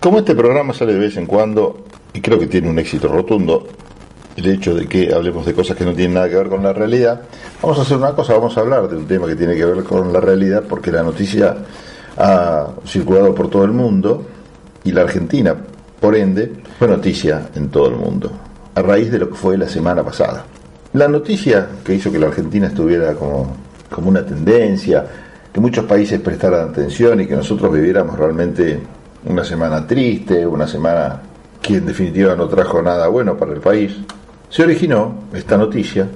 Como este programa sale de vez en cuando, y creo que tiene un éxito rotundo, el hecho de que hablemos de cosas que no tienen nada que ver con la realidad, vamos a hacer una cosa, vamos a hablar de un tema que tiene que ver con la realidad, porque la noticia ha circulado por todo el mundo y la Argentina, por ende, fue noticia en todo el mundo, a raíz de lo que fue la semana pasada. La noticia que hizo que la Argentina estuviera como, como una tendencia, que muchos países prestaran atención y que nosotros viviéramos realmente una semana triste, una semana que en definitiva no trajo nada bueno para el país, se originó esta noticia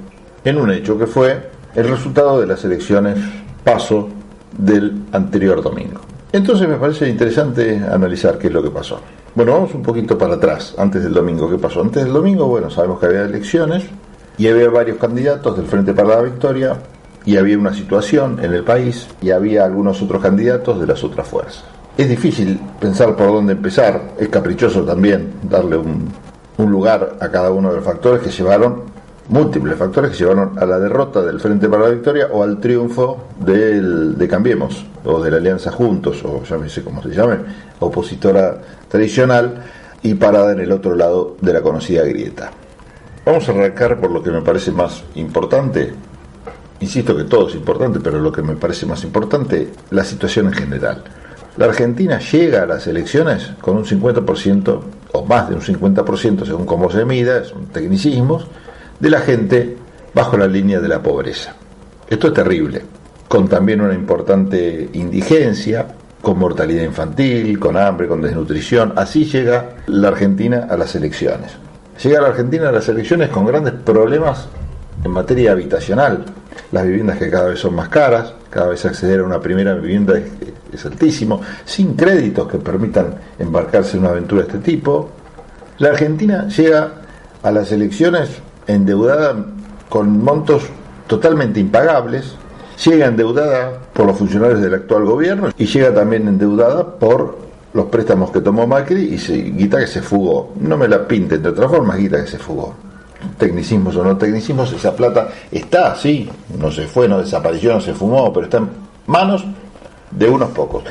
en un hecho que fue el resultado de las elecciones paso del anterior domingo. Entonces me parece interesante analizar qué es lo que pasó. Bueno, vamos un poquito para atrás, antes del domingo. ¿Qué pasó? Antes del domingo, bueno, sabemos que había elecciones y había varios candidatos del Frente para la Victoria y había una situación en el país y había algunos otros candidatos de las otras fuerzas. Es difícil pensar por dónde empezar, es caprichoso también darle un, un lugar a cada uno de los factores que llevaron múltiples factores que llevaron a la derrota del Frente para la Victoria o al triunfo del, de Cambiemos, o de la Alianza Juntos, o llámese como se llame, opositora tradicional, y parada en el otro lado de la conocida grieta. Vamos a arrancar por lo que me parece más importante, insisto que todo es importante, pero lo que me parece más importante, la situación en general. La Argentina llega a las elecciones con un 50%, o más de un 50%, según cómo se mida, son tecnicismos, de la gente bajo la línea de la pobreza. Esto es terrible, con también una importante indigencia, con mortalidad infantil, con hambre, con desnutrición. Así llega la Argentina a las elecciones. Llega la Argentina a las elecciones con grandes problemas en materia habitacional. Las viviendas que cada vez son más caras, cada vez acceder a una primera vivienda es, altísimo, sin créditos que permitan embarcarse en una aventura de este tipo. La Argentina llega a las elecciones endeudada con montos totalmente impagables, llega endeudada por los funcionarios del actual gobierno y llega también endeudada por los préstamos que tomó Macri y se, guita que se fugó. No me la pinte, de otra forma, guita que se fugó. Tecnicismos o no tecnicismos, esa plata está, sí, no se fue, no desapareció, no se fumó, pero está en manos de unos pocos.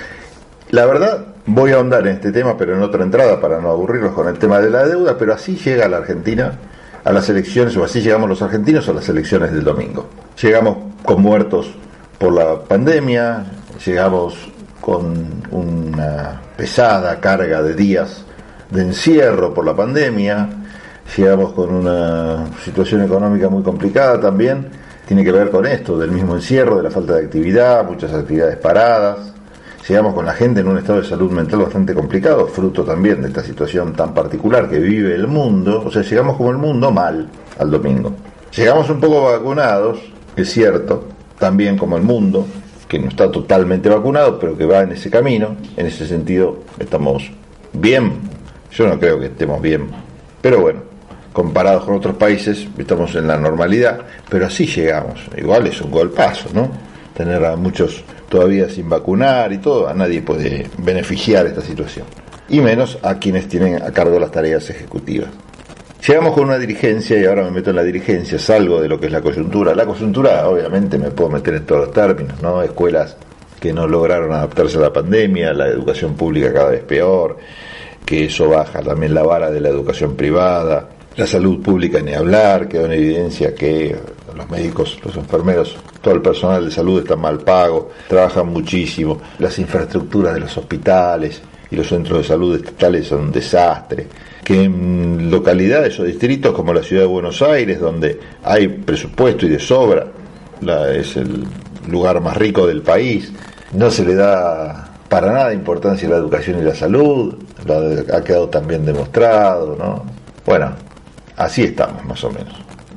La verdad, voy a ahondar en este tema, pero en otra entrada para no aburrirlos con el tema de la deuda, pero así llega la Argentina a las elecciones, o así llegamos los argentinos a las elecciones del domingo. Llegamos con muertos por la pandemia, llegamos con una pesada carga de días de encierro por la pandemia, llegamos con una situación económica muy complicada también, tiene que ver con esto, del mismo encierro, de la falta de actividad, muchas actividades paradas, llegamos con la gente en un estado de salud mental bastante complicado, fruto también de esta situación tan particular que vive el mundo, o sea, llegamos como el mundo mal al domingo. Llegamos un poco vacunados, es cierto, también como el mundo, que no está totalmente vacunado, pero que va en ese camino, en ese sentido estamos bien, yo no creo que estemos bien, pero bueno, comparados con otros países estamos en la normalidad, pero así llegamos, igual es un golpazo, ¿no? Tener a muchos todavía sin vacunar y todo, a nadie puede beneficiar esta situación. Y menos a quienes tienen a cargo las tareas ejecutivas. Llegamos con una dirigencia y ahora me meto en la dirigencia, salgo de lo que es la coyuntura. La coyuntura, obviamente, me puedo meter en todos los términos, ¿no? Escuelas que no lograron adaptarse a la pandemia, la educación pública cada vez peor, que eso baja también la vara de la educación privada, la salud pública ni hablar, quedó en evidencia que los médicos, los enfermeros, todo el personal de salud está mal pago, trabajan muchísimo, las infraestructuras de los hospitales y los centros de salud estatales son un desastre, que en localidades o distritos como la ciudad de Buenos Aires, donde hay presupuesto y de sobra, es el lugar más rico del país, no se le da para nada importancia a la educación y la salud, ha quedado también demostrado, ¿no? Bueno, así estamos más o menos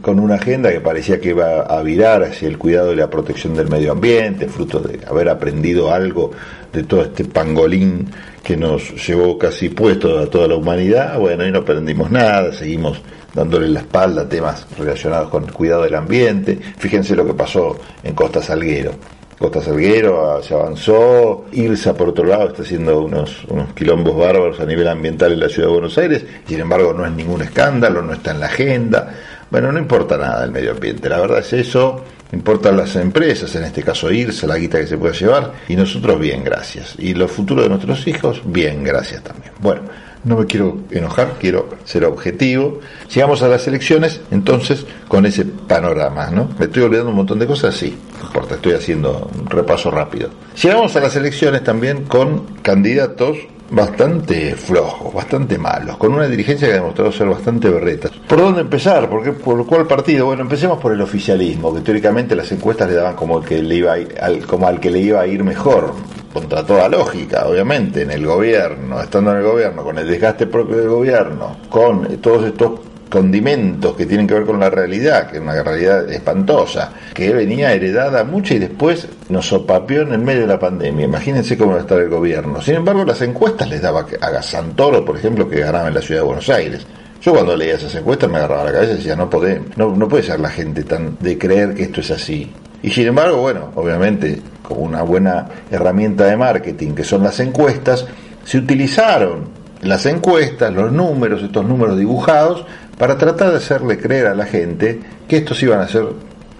con una agenda que parecía que iba a virar hacia el cuidado y la protección del medio ambiente, fruto de haber aprendido algo de todo este pangolín que nos llevó casi puesto a toda la humanidad. Bueno, y no aprendimos nada, seguimos dándole la espalda a temas relacionados con el cuidado del ambiente. Fíjense lo que pasó en Costa Salguero. Costa Salguero se avanzó, Irsa por otro lado está haciendo unos, unos quilombos bárbaros a nivel ambiental en la ciudad de Buenos Aires, sin embargo no es ningún escándalo, no está en la agenda. Bueno, no importa nada el medio ambiente, la verdad es eso, importan las empresas, en este caso irse, la guita que se puede llevar, y nosotros bien, gracias. Y los futuros de nuestros hijos, bien, gracias también. Bueno, no me quiero enojar, quiero ser objetivo. Llegamos a las elecciones, entonces, con ese panorama, ¿no? ¿Me estoy olvidando un montón de cosas? Sí, no importa, estoy haciendo un repaso rápido. Llegamos a las elecciones también con candidatos bastante flojos, bastante malos, con una dirigencia que ha demostrado ser bastante berreta. ¿Por dónde empezar? ¿Por, qué, ¿Por cuál partido? Bueno, empecemos por el oficialismo, que teóricamente las encuestas le daban como, que le iba al, como al que le iba a ir mejor, contra toda lógica, obviamente, en el gobierno, estando en el gobierno, con el desgaste propio del gobierno, con todos estos condimentos que tienen que ver con la realidad, que es una realidad espantosa, que venía heredada mucho y después nos sopapeó en el medio de la pandemia. Imagínense cómo va a estar el gobierno. Sin embargo, las encuestas les daba a Santoro, por ejemplo, que ganaba en la ciudad de Buenos Aires. Yo cuando leía esas encuestas me agarraba la cabeza y decía, no, puede, no, no puede ser la gente tan de creer que esto es así. Y sin embargo, bueno, obviamente, como una buena herramienta de marketing que son las encuestas, se utilizaron las encuestas, los números, estos números dibujados, para tratar de hacerle creer a la gente que estos iban a ser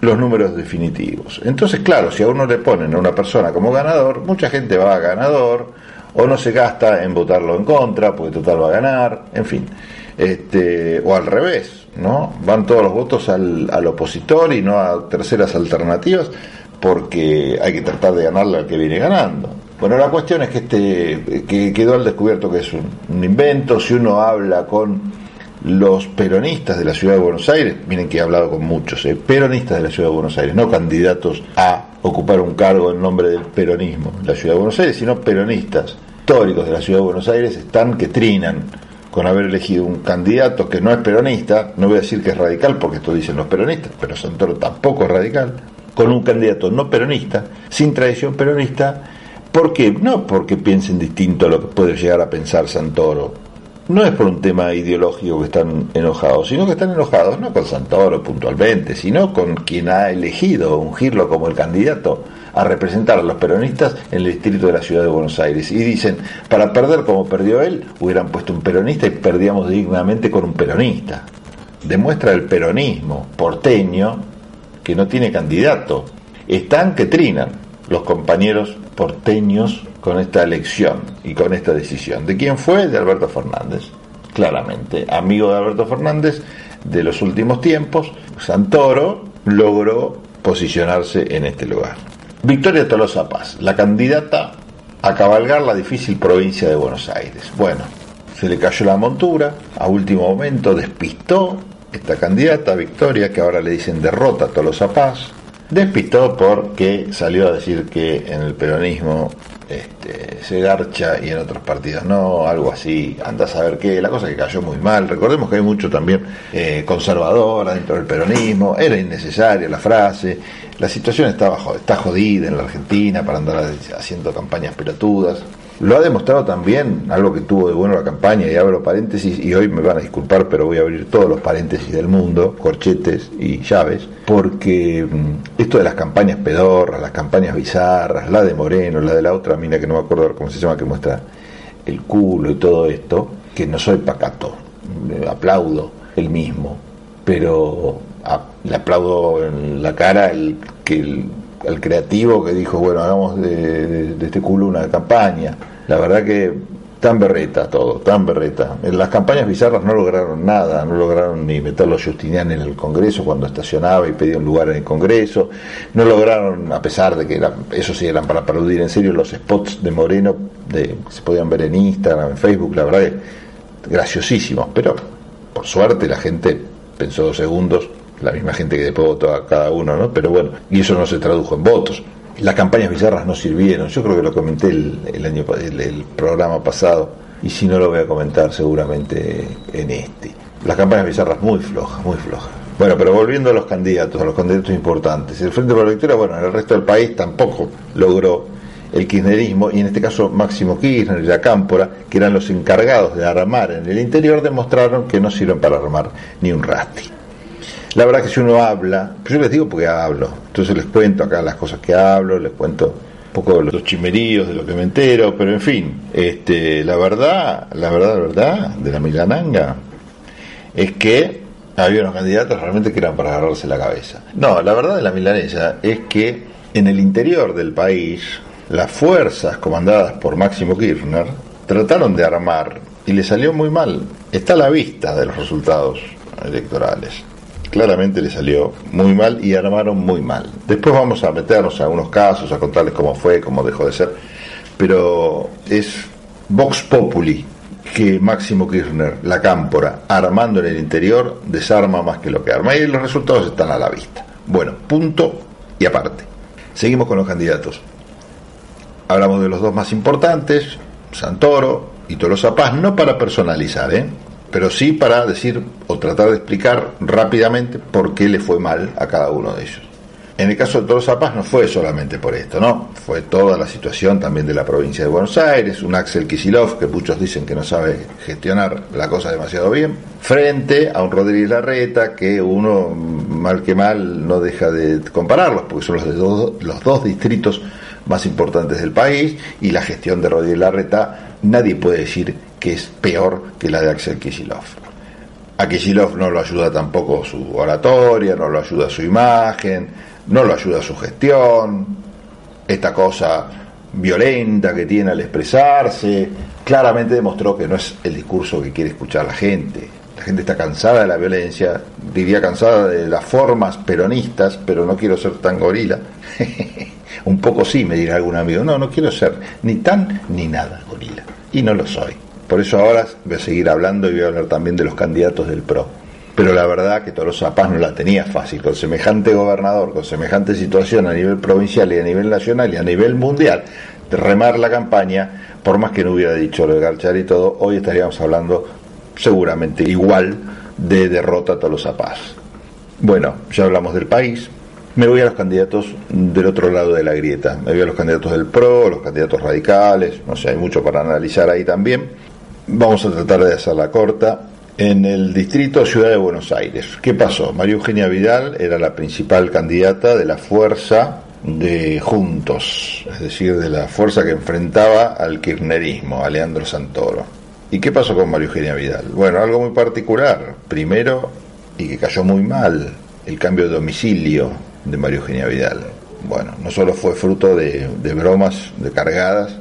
los números definitivos. Entonces, claro, si a uno le ponen a una persona como ganador, mucha gente va a ganador, o no se gasta en votarlo en contra, porque total va a ganar, en fin. Este, o al revés, ¿no? Van todos los votos al, al opositor y no a terceras alternativas, porque hay que tratar de ganarle al que viene ganando. Bueno, la cuestión es que este que quedó al descubierto que es un, invento, si uno habla con los peronistas de la ciudad de Buenos Aires, miren que he hablado con muchos, eh, peronistas de la ciudad de Buenos Aires, no candidatos a ocupar un cargo en nombre del peronismo en la ciudad de Buenos Aires, sino peronistas históricos de la ciudad de Buenos Aires están que trinan con haber elegido un candidato que no es peronista, no voy a decir que es radical porque esto dicen los peronistas, pero Santoro tampoco es radical, con un candidato no peronista, sin tradición peronista, ¿por qué? No porque piensen distinto a lo que puede llegar a pensar Santoro, no es por un tema ideológico que están enojados, sino que están enojados no con Santoro puntualmente, sino con quien ha elegido ungirlo como el candidato a representar a los peronistas en el distrito de la ciudad de Buenos Aires. Y dicen, para perder como perdió él, hubieran puesto un peronista y perdíamos dignamente con un peronista. Demuestra el peronismo porteño que no tiene candidato. Están que trinan los compañeros porteños con esta elección y con esta decisión. ¿De quién fue? De Alberto Fernández, claramente. Amigo de Alberto Fernández de los últimos tiempos, Santoro logró posicionarse en este lugar. Victoria Tolosa Paz, la candidata a cabalgar la difícil provincia de Buenos Aires. Bueno, se le cayó la montura, a último momento despistó esta candidata, Victoria, que ahora le dicen derrota a Tolosa Paz, despistó porque salió a decir que en el peronismo este, se garcha y en otros partidos no, algo así, anda a saber qué, la cosa que cayó muy mal, recordemos que hay mucho también eh, conservadora dentro del peronismo, era innecesaria la frase, la situación está, está jodida en la Argentina para andar haciendo campañas pelotudas, lo ha demostrado también, algo que tuvo de bueno la campaña, y abro paréntesis, y hoy me van a disculpar, pero voy a abrir todos los paréntesis del mundo, corchetes y llaves, porque mm, esto de las campañas pedorras, las campañas bizarras, la de Moreno, la de la otra mina que no me acuerdo cómo se llama, que muestra el culo y todo esto, que no soy pacato, aplaudo el mismo, pero le aplaudo en la cara el, que el, al creativo que dijo, bueno, hagamos de, este culo una campaña. La verdad que tan berreta todo, tan berreta. Las campañas bizarras no lograron nada, no lograron ni meterlo Justinian en el Congreso cuando estacionaba y pedía un lugar en el Congreso, no lograron, a pesar de que eran, eso sí eran para aplaudir en serio, los spots de Moreno de, se podían ver en Instagram, en Facebook, la verdad que graciosísimos, pero por suerte la gente pensó dos segundos la misma gente que después votó a cada uno, ¿no? Pero bueno, y eso no se tradujo en votos. Las campañas bizarras no sirvieron, yo creo que lo comenté el, año el, programa pasado, y si no lo voy a comentar seguramente en este. Las campañas bizarras muy flojas, muy flojas. Bueno, pero volviendo a los candidatos, a los candidatos importantes, el Frente por la Victoria, bueno, en el resto del país tampoco logró el kirchnerismo, y en este caso Máximo Kirchner y la Cámpora, que eran los encargados de armar en el interior, demostraron que no sirven para armar ni un rasti. La verdad que si uno habla, pues yo les digo porque hablo, entonces les cuento acá las cosas que hablo, les cuento un poco de los chimeríos, de lo que me entero, pero en fin, este, la verdad, la verdad, la verdad de la milananga es que Había unos candidatos realmente que eran para agarrarse la cabeza. No, la verdad de la milanesa es que en el interior del país, las fuerzas comandadas por Máximo Kirchner trataron de armar y le salió muy mal. Está a la vista de los resultados electorales. Claramente le salió muy mal y armaron muy mal. Después vamos a meternos a algunos casos, a contarles cómo fue, cómo dejó de ser. Pero es Vox Populi que Máximo Kirchner, la cámpora, armando en el interior, desarma más que lo que arma. Y los resultados están a la vista. Bueno, punto y aparte. Seguimos con los candidatos. Hablamos de los dos más importantes, Santoro y Tolosa Paz, no para personalizar, ¿eh? Pero sí para decir o tratar de explicar rápidamente por qué le fue mal a cada uno de ellos. En el caso de Tolosa Paz no fue solamente por esto, ¿no? Fue toda la situación también de la provincia de Buenos Aires, un Axel Kisilov que muchos dicen que no sabe gestionar la cosa demasiado bien, frente a un Rodríguez Larreta que uno, mal que mal, no deja de compararlos, porque son los, de dos, los dos distritos más importantes del país y la gestión de Rodríguez Larreta nadie puede decir que es peor que la de Axel Kisilov. A Kisilov no lo ayuda tampoco su oratoria, no lo ayuda su imagen, no lo ayuda su gestión, esta cosa violenta que tiene al expresarse, claramente demostró que no es el discurso que quiere escuchar la gente. La gente está cansada de la violencia, diría cansada de las formas peronistas, pero no quiero ser tan gorila. Un poco sí, me dirá algún amigo. No, no quiero ser ni tan ni nada gorila. Y no lo soy. Por eso ahora voy a seguir hablando y voy a hablar también de los candidatos del PRO. Pero la verdad que Tolosa Paz no la tenía fácil, con semejante gobernador, con semejante situación a nivel provincial y a nivel nacional y a nivel mundial, de remar la campaña, por más que no hubiera dicho lo de Garchar y todo, hoy estaríamos hablando seguramente igual de derrota a Tolosa Paz. Bueno, ya hablamos del país, me voy a los candidatos del otro lado de la grieta. Me voy a los candidatos del PRO, los candidatos radicales, no sé, hay mucho para analizar ahí también. Vamos a tratar de hacerla corta. En el distrito Ciudad de Buenos Aires, ¿qué pasó? María Eugenia Vidal era la principal candidata de la fuerza de Juntos, es decir, de la fuerza que enfrentaba al kirchnerismo, a Leandro Santoro. ¿Y qué pasó con María Eugenia Vidal? Bueno, algo muy particular. Primero, y que cayó muy mal, el cambio de domicilio de María Eugenia Vidal. Bueno, no solo fue fruto de, bromas, de cargadas,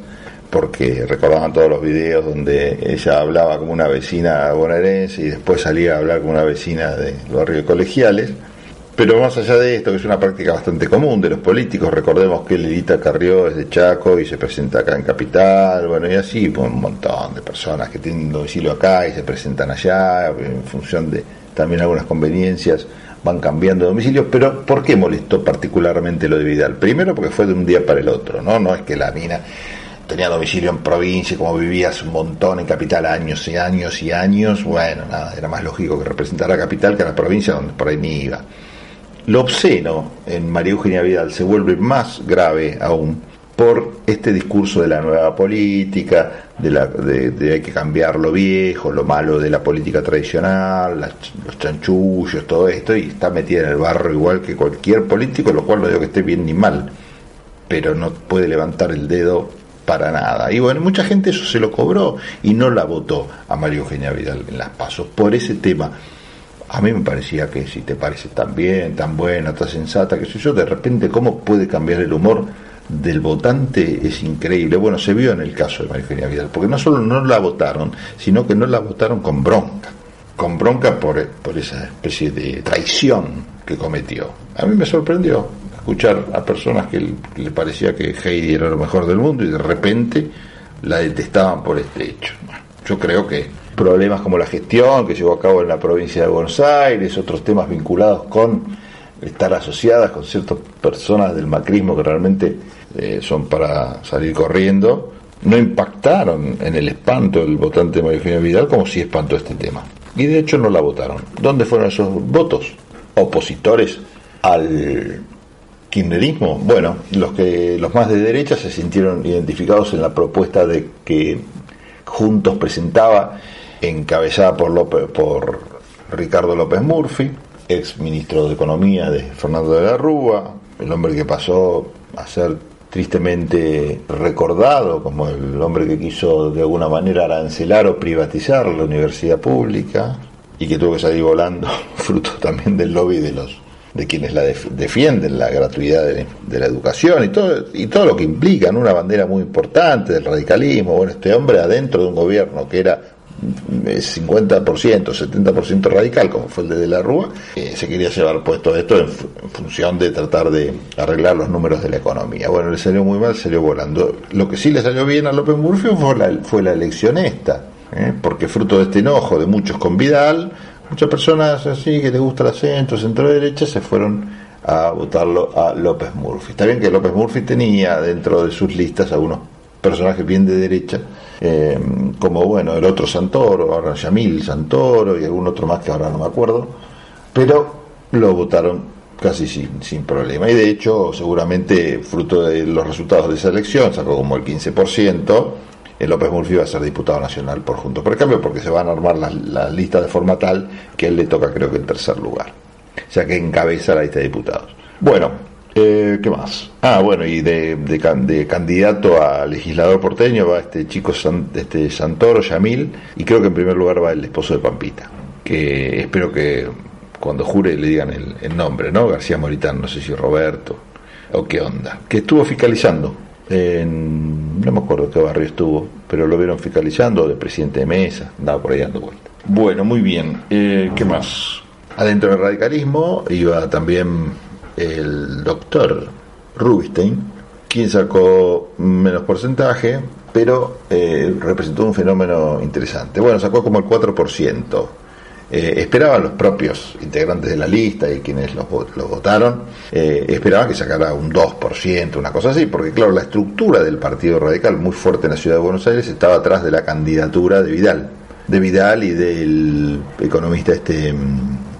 porque recordaban todos los videos donde ella hablaba como una vecina bonaerense y después salía a hablar como una vecina de los barrios colegiales. Pero más allá de esto, que es una práctica bastante común de los políticos, recordemos que Lilita Carrió es de Chaco y se presenta acá en Capital, bueno, y así, pues, un montón de personas que tienen domicilio acá y se presentan allá, en función de también algunas conveniencias van cambiando de domicilio, pero ¿por qué molestó particularmente lo de Vidal? Primero porque fue de un día para el otro, ¿no? No es que la mina tenía domicilio en provincia, como vivía hace un montón en capital años y años y años, bueno, nada, era más lógico que representara a capital que a la provincia donde por ahí ni iba. Lo obsceno en María Eugenia Vidal se vuelve más grave aún por este discurso de la nueva política, de, la, de, hay que cambiar lo viejo, lo malo de la política tradicional, los chanchullos, todo esto, y está metida en el barro igual que cualquier político, lo cual no digo que esté bien ni mal, pero no puede levantar el dedo para nada. Y bueno, mucha gente eso se lo cobró y no la votó a María Eugenia Vidal en las pasos por ese tema. A mí me parecía que si te parece tan bien, tan buena, tan sensata, que sé yo, de repente cómo puede cambiar el humor del votante es increíble. Bueno, se vio en el caso de María Eugenia Vidal, porque no solo no la votaron, sino que no la votaron con bronca, con bronca por, por esa especie de traición que cometió. A mí me sorprendió escuchar a personas que le parecía que Heidi era lo mejor del mundo y de repente la detestaban por este hecho. yo creo que problemas como la gestión que llevó a cabo en la provincia de Buenos Aires, otros temas vinculados con estar asociadas con ciertas personas del macrismo que realmente eh, son para salir corriendo, no impactaron en el espanto del votante de María Vidal como si espantó este tema. Y de hecho no la votaron. ¿Dónde fueron esos votos? Opositores al Bueno, los que los más de derecha se sintieron identificados en la propuesta de que Juntos presentaba, encabezada por López, por Ricardo López Murphy, ex ministro de Economía de Fernando de la Rúa, el hombre que pasó a ser tristemente recordado como el hombre que quiso de alguna manera arancelar o privatizar la universidad pública, y que tuvo que salir volando, fruto también del lobby de los de quienes la defienden la gratuidad de, la educación y todo y todo lo que implica una bandera muy importante del radicalismo bueno este hombre adentro de un gobierno que era 50%, 70% radical, como fue el de De la Rúa, eh, se quería llevar puesto esto en, función de tratar de arreglar los números de la economía. Bueno, le salió muy mal, salió volando. Lo que sí le salió bien a López Murphy fue la, fue la elección esta, ¿eh? porque fruto de este enojo de muchos con Vidal, muchas personas así que les gusta el centro, centro derecha, se fueron a votarlo a López Murphy. Está bien que López Murphy tenía dentro de sus listas algunos personajes bien de derecha, eh, como bueno, el otro Santoro, ahora Yamil Santoro y algún otro más que ahora no me acuerdo, pero lo votaron casi sin, sin problema. Y de hecho, seguramente, fruto de los resultados de esa elección, sacó como el 15%, el López Murphy va a ser diputado nacional por Juntos por el Cambio, porque se van a armar las la listas de forma tal que él le toca, creo que en tercer lugar, ya que encabeza la lista de diputados. Bueno, eh, ¿Qué más? Ah, bueno, y de, de, candidato a legislador porteño va este chico este Santoro, Yamil, y creo que en primer lugar va el esposo de Pampita, que espero que cuando jure le digan el, nombre, ¿no? García Moritán, no sé si Roberto o qué onda, que estuvo fiscalizando en, no me acuerdo qué barrio estuvo, pero lo vieron fiscalizando de presidente de mesa, andaba por ahí dando vuelta. Bueno, muy bien, eh, ¿qué más? Adentro del radicalismo iba también el doctor Rubinstein, quien sacó menos porcentaje, pero eh, representó un fenómeno interesante. Bueno, sacó como el 4%. Eh, esperaban los propios integrantes de la lista y quienes los, votaron, eh, esperaban que sacara un 2%, una cosa así, porque claro, la estructura del Partido Radical, muy fuerte en la ciudad de Buenos Aires, estaba atrás de la candidatura de Vidal. De Vidal y del economista este,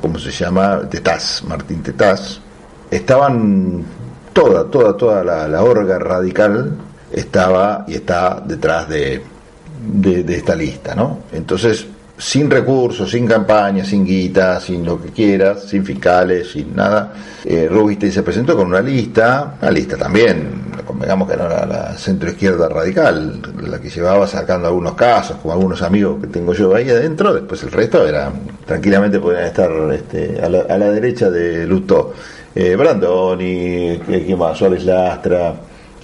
¿cómo se llama? Tetaz, Martín Tetaz, estaban toda, toda, toda la, la orga radical estaba y está detrás de, de, esta lista, ¿no? Entonces, sin recursos, sin campaña, sin guita, sin lo que quieras, sin fiscales, sin nada, eh, Rubinstein se presentó con una lista, una lista también, convengamos que era la, la centro izquierda radical, la que llevaba sacando algunos casos, como algunos amigos que tengo yo ahí adentro, después el resto era, tranquilamente podían estar este, a, la, a la derecha de Lutó eh, Brandoni, ¿quién más? Suárez Lastra,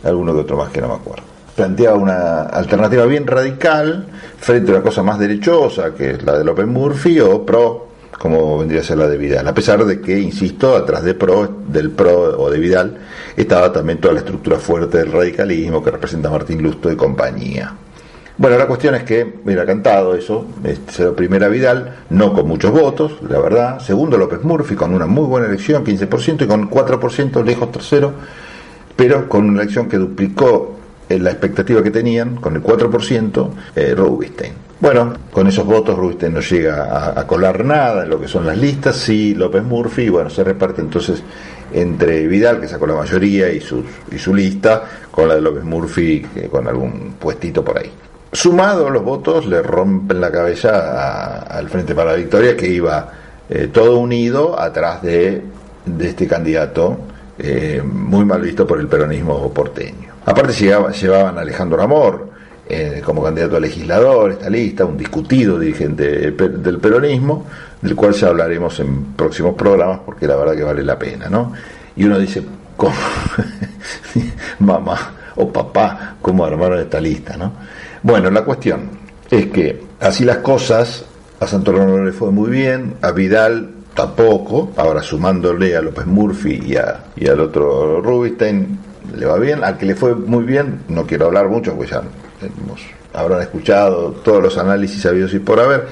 alguno que otro más que no me acuerdo. Planteaba una alternativa bien radical frente a una cosa más derechosa, que es la de López Murphy, o pro, como vendría a ser la de Vidal. A pesar de que, insisto, atrás de pro, del pro o de Vidal, estaba también toda la estructura fuerte del radicalismo que representa Martín Lusto y compañía. Bueno, la cuestión es que hubiera cantado eso, este, primera Vidal, no con muchos votos, la verdad. Segundo, López Murphy, con una muy buena elección, 15%, y con 4% lejos tercero, pero con una elección que duplicó la expectativa que tenían, con el 4%, eh, Rubinstein. Bueno, con esos votos Rubinstein no llega a, colar nada en lo que son las listas, sí López Murphy, bueno, se reparte entonces entre Vidal, que sacó la mayoría, y, sus, y su lista, con la de López Murphy, con algún puestito por ahí. Sumado los votos, le rompen la cabeza al Frente para la Victoria, que iba eh, todo unido atrás de, este candidato eh, muy mal visto por el peronismo porteño. Aparte llevaban a Alejandro Amor eh, como candidato a legislador, esta lista, un discutido dirigente del peronismo, del cual ya hablaremos en próximos programas porque la verdad que vale la pena, ¿no? Y uno dice, ¿cómo? mamá o papá, ¿cómo armaron esta lista, no? Bueno, la cuestión es que así las cosas, a Santoro no le fue muy bien, a Vidal tampoco, ahora sumándole a López Murphy y, a, y al otro Rubinstein, le va bien, al que le fue muy bien, no quiero hablar mucho, pues ya habrán escuchado todos los análisis sabidos y por haber,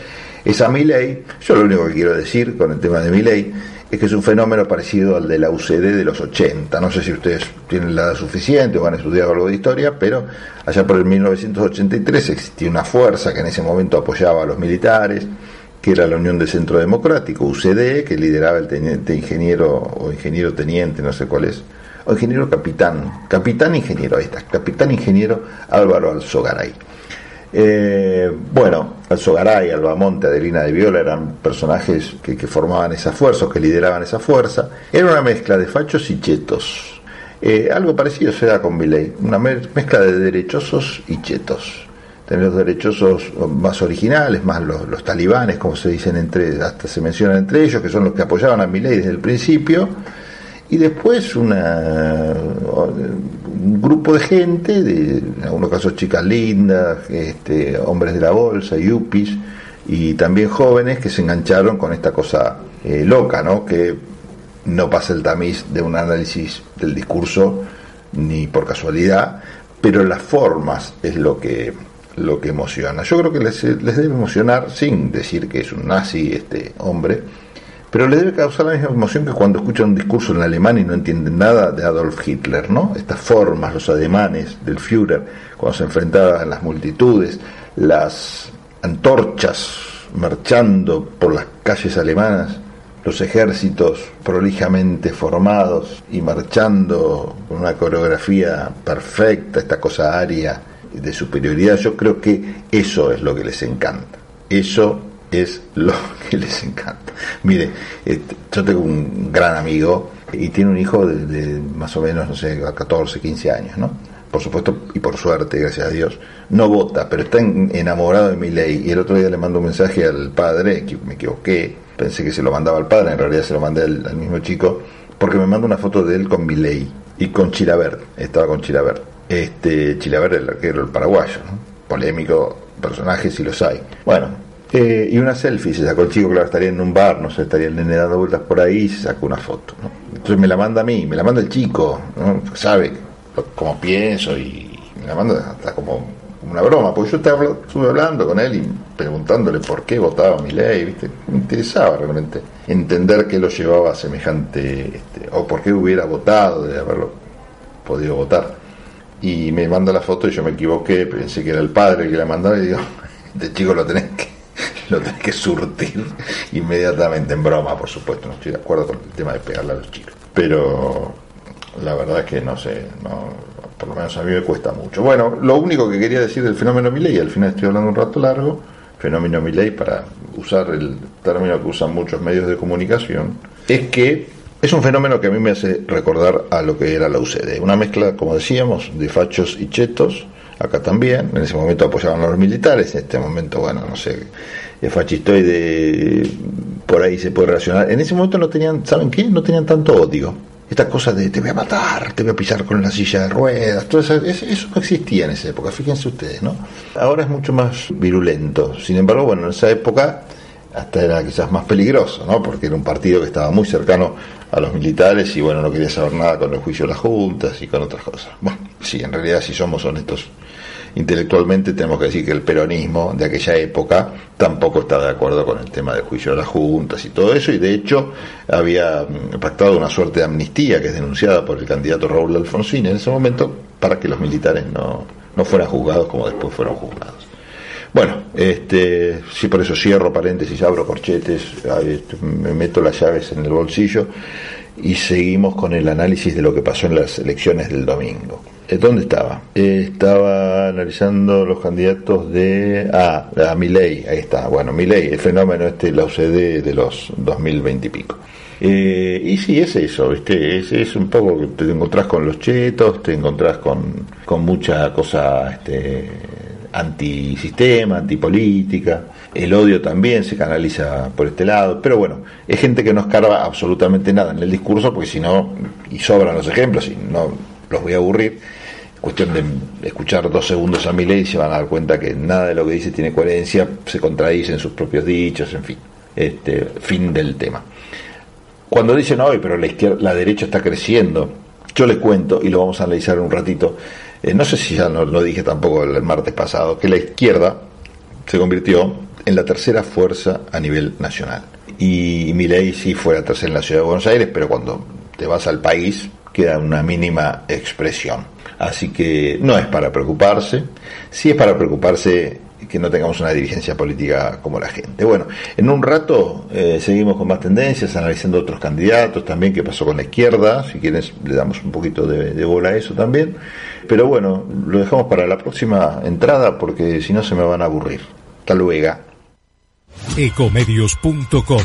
es a yo lo único que quiero decir con el tema de Miley es que es un fenómeno parecido al de la UCD de los 80. No sé si ustedes tienen la edad suficiente o han estudiado algo de historia, pero allá por el 1983 existía una fuerza que en ese momento apoyaba a los militares, que era la Unión de Centro Democrático, UCD, que lideraba el teniente ingeniero o ingeniero teniente, no sé cuál es, ingeniero capitán, capitán ingeniero, ahí está, capitán ingeniero Álvaro Alzogaray. Eh, bueno, Alzogaray, Albamonte, Adelina de Viola eran personajes que, formaban esa fuerza, que lideraban esa fuerza. Era una mezcla de fachos y chetos. Eh, algo parecido se da con Milley, una mezcla de derechosos y chetos. tenés los derechosos más originales, más los, talibanes, como se dicen entre, hasta se mencionan entre ellos, que son los que apoyaban a Milei desde el principio, y después una, un grupo de gente, de, en algunos casos chicas lindas, este, hombres de la bolsa, yuppies, y también jóvenes que se engancharon con esta cosa eh, loca, ¿no? que no pasa el tamiz de un análisis del discurso ni por casualidad, pero las formas es lo que lo que emociona. Yo creo que les, debe emocionar, sin decir que es un nazi este hombre, pero le debe causar la misma emoción que cuando escuchan un discurso en alemán y no entienden nada de Adolf Hitler, ¿no? Estas formas, los ademanes del Führer, cuando se enfrentaba a las multitudes, las antorchas marchando por las calles alemanas, los ejércitos prolijamente formados y marchando con una coreografía perfecta, esta cosa aria de superioridad, yo creo que eso es lo que les encanta. Eso es lo que les encanta. Mire, este, yo tengo un gran amigo y tiene un hijo de, más o menos, no sé, 14, 15 años, ¿no? Por supuesto, y por suerte, gracias a Dios, no vota, pero está enamorado de mi ley. Y el otro día le mando un mensaje al padre, que me equivoqué, pensé que se lo mandaba al padre, en realidad se lo mandé al, mismo chico, porque me manda una foto de él con mi ley y con Chilabert, estaba con Chilabert este, Chilaver, el arquero, el paraguayo, polémico personaje si los hay. Bueno, eh, y una selfie, se sacó el chico, claro, estaría en un bar, no sé, estaría el nene dando vueltas por ahí y se sacó una foto. Entonces me la manda a mí, me la manda el chico, sabe cómo pienso y me la manda hasta como una broma, porque yo estuve hablando con él y preguntándole por qué votaba mi ley, ¿viste? me interesaba realmente entender qué lo llevaba a semejante, este, o por qué hubiera votado de haberlo podido votar y me manda la foto y yo me equivoqué, pensé que era el padre el que la mandaba y digo, este chico lo tenés que, lo tenés que surtir inmediatamente, en broma, por supuesto, no estoy de acuerdo con el tema de pegarle a los chicos. Pero la verdad es que no sé, no, por lo menos a mí me cuesta mucho. Bueno, lo único que quería decir del fenómeno Milley, al final estoy hablando un rato largo, fenómeno Milley, para usar el término que usan muchos medios de comunicación, es que es un fenómeno que a mí me hace recordar a lo que era la UCD, una mezcla, como decíamos, de fachos y chetos, acá también, en ese momento apoyaban a los militares, en este momento, bueno, no sé, fascistoide por ahí se puede relacionar. En ese momento no tenían, ¿saben qué? No tenían tanto odio. Esta cosa de te voy a matar, te voy a pisar con la silla de ruedas, todo eso, eso no existía en esa época, fíjense ustedes, ¿no? Ahora es mucho más virulento. Sin embargo, bueno, en esa época hasta era quizás más peligroso, ¿no? Porque era un partido que estaba muy cercano a los militares y bueno, no quería saber nada con el juicio de las juntas y con otras cosas. Bueno, sí, en realidad si somos honestos intelectualmente tenemos que decir que el peronismo de aquella época tampoco estaba de acuerdo con el tema del juicio de las juntas y todo eso y de hecho había mm, pactado una suerte de amnistía que es denunciada por el candidato Raúl Alfonsín en ese momento para que los militares no, no fueran juzgados como después fueron juzgados. Bueno, este, sí, por eso cierro paréntesis, abro corchetes, me meto las llaves en el bolsillo y seguimos con el análisis de lo que pasó en las elecciones del domingo. Eh, ¿Dónde estaba? Eh, estaba analizando los candidatos de... Ah, a Milei, ahí está. Bueno, Milei, el fenómeno este, la UCD de los 2020 y pico. Eh, y sí, es eso, ¿viste? Es, es, un poco que te encontrás con los chetos, te encontrás con, con mucha cosa este, antisistema, antipolítica. El odio también se canaliza por este lado. Pero bueno, es gente que no escarba absolutamente nada en el discurso, porque si no, y sobran los ejemplos, y no los voy a aburrir. Cuestión de escuchar dos segundos a mi ley y se van a dar cuenta que nada de lo que dice tiene coherencia, se contradice en sus propios dichos, en fin. Este, fin del tema. Cuando dicen hoy, pero la, izquierda, la derecha está creciendo, yo les cuento, y lo vamos a analizar un ratito, eh, no sé si ya no lo dije tampoco el martes pasado, que la izquierda se convirtió en la tercera fuerza a nivel nacional. Y mi ley sí fue la tercera en la ciudad de Buenos Aires, pero cuando te vas al país queda una mínima expresión. Así que no es para preocuparse, sí es para preocuparse que no tengamos una dirigencia política como la gente. Bueno, en un rato eh, seguimos con más tendencias, analizando otros candidatos también, qué pasó con la izquierda, si quieres le damos un poquito de, bola a eso también. Pero bueno, lo dejamos para la próxima entrada porque si no se me van a aburrir. Hasta luego. Ecomedios.com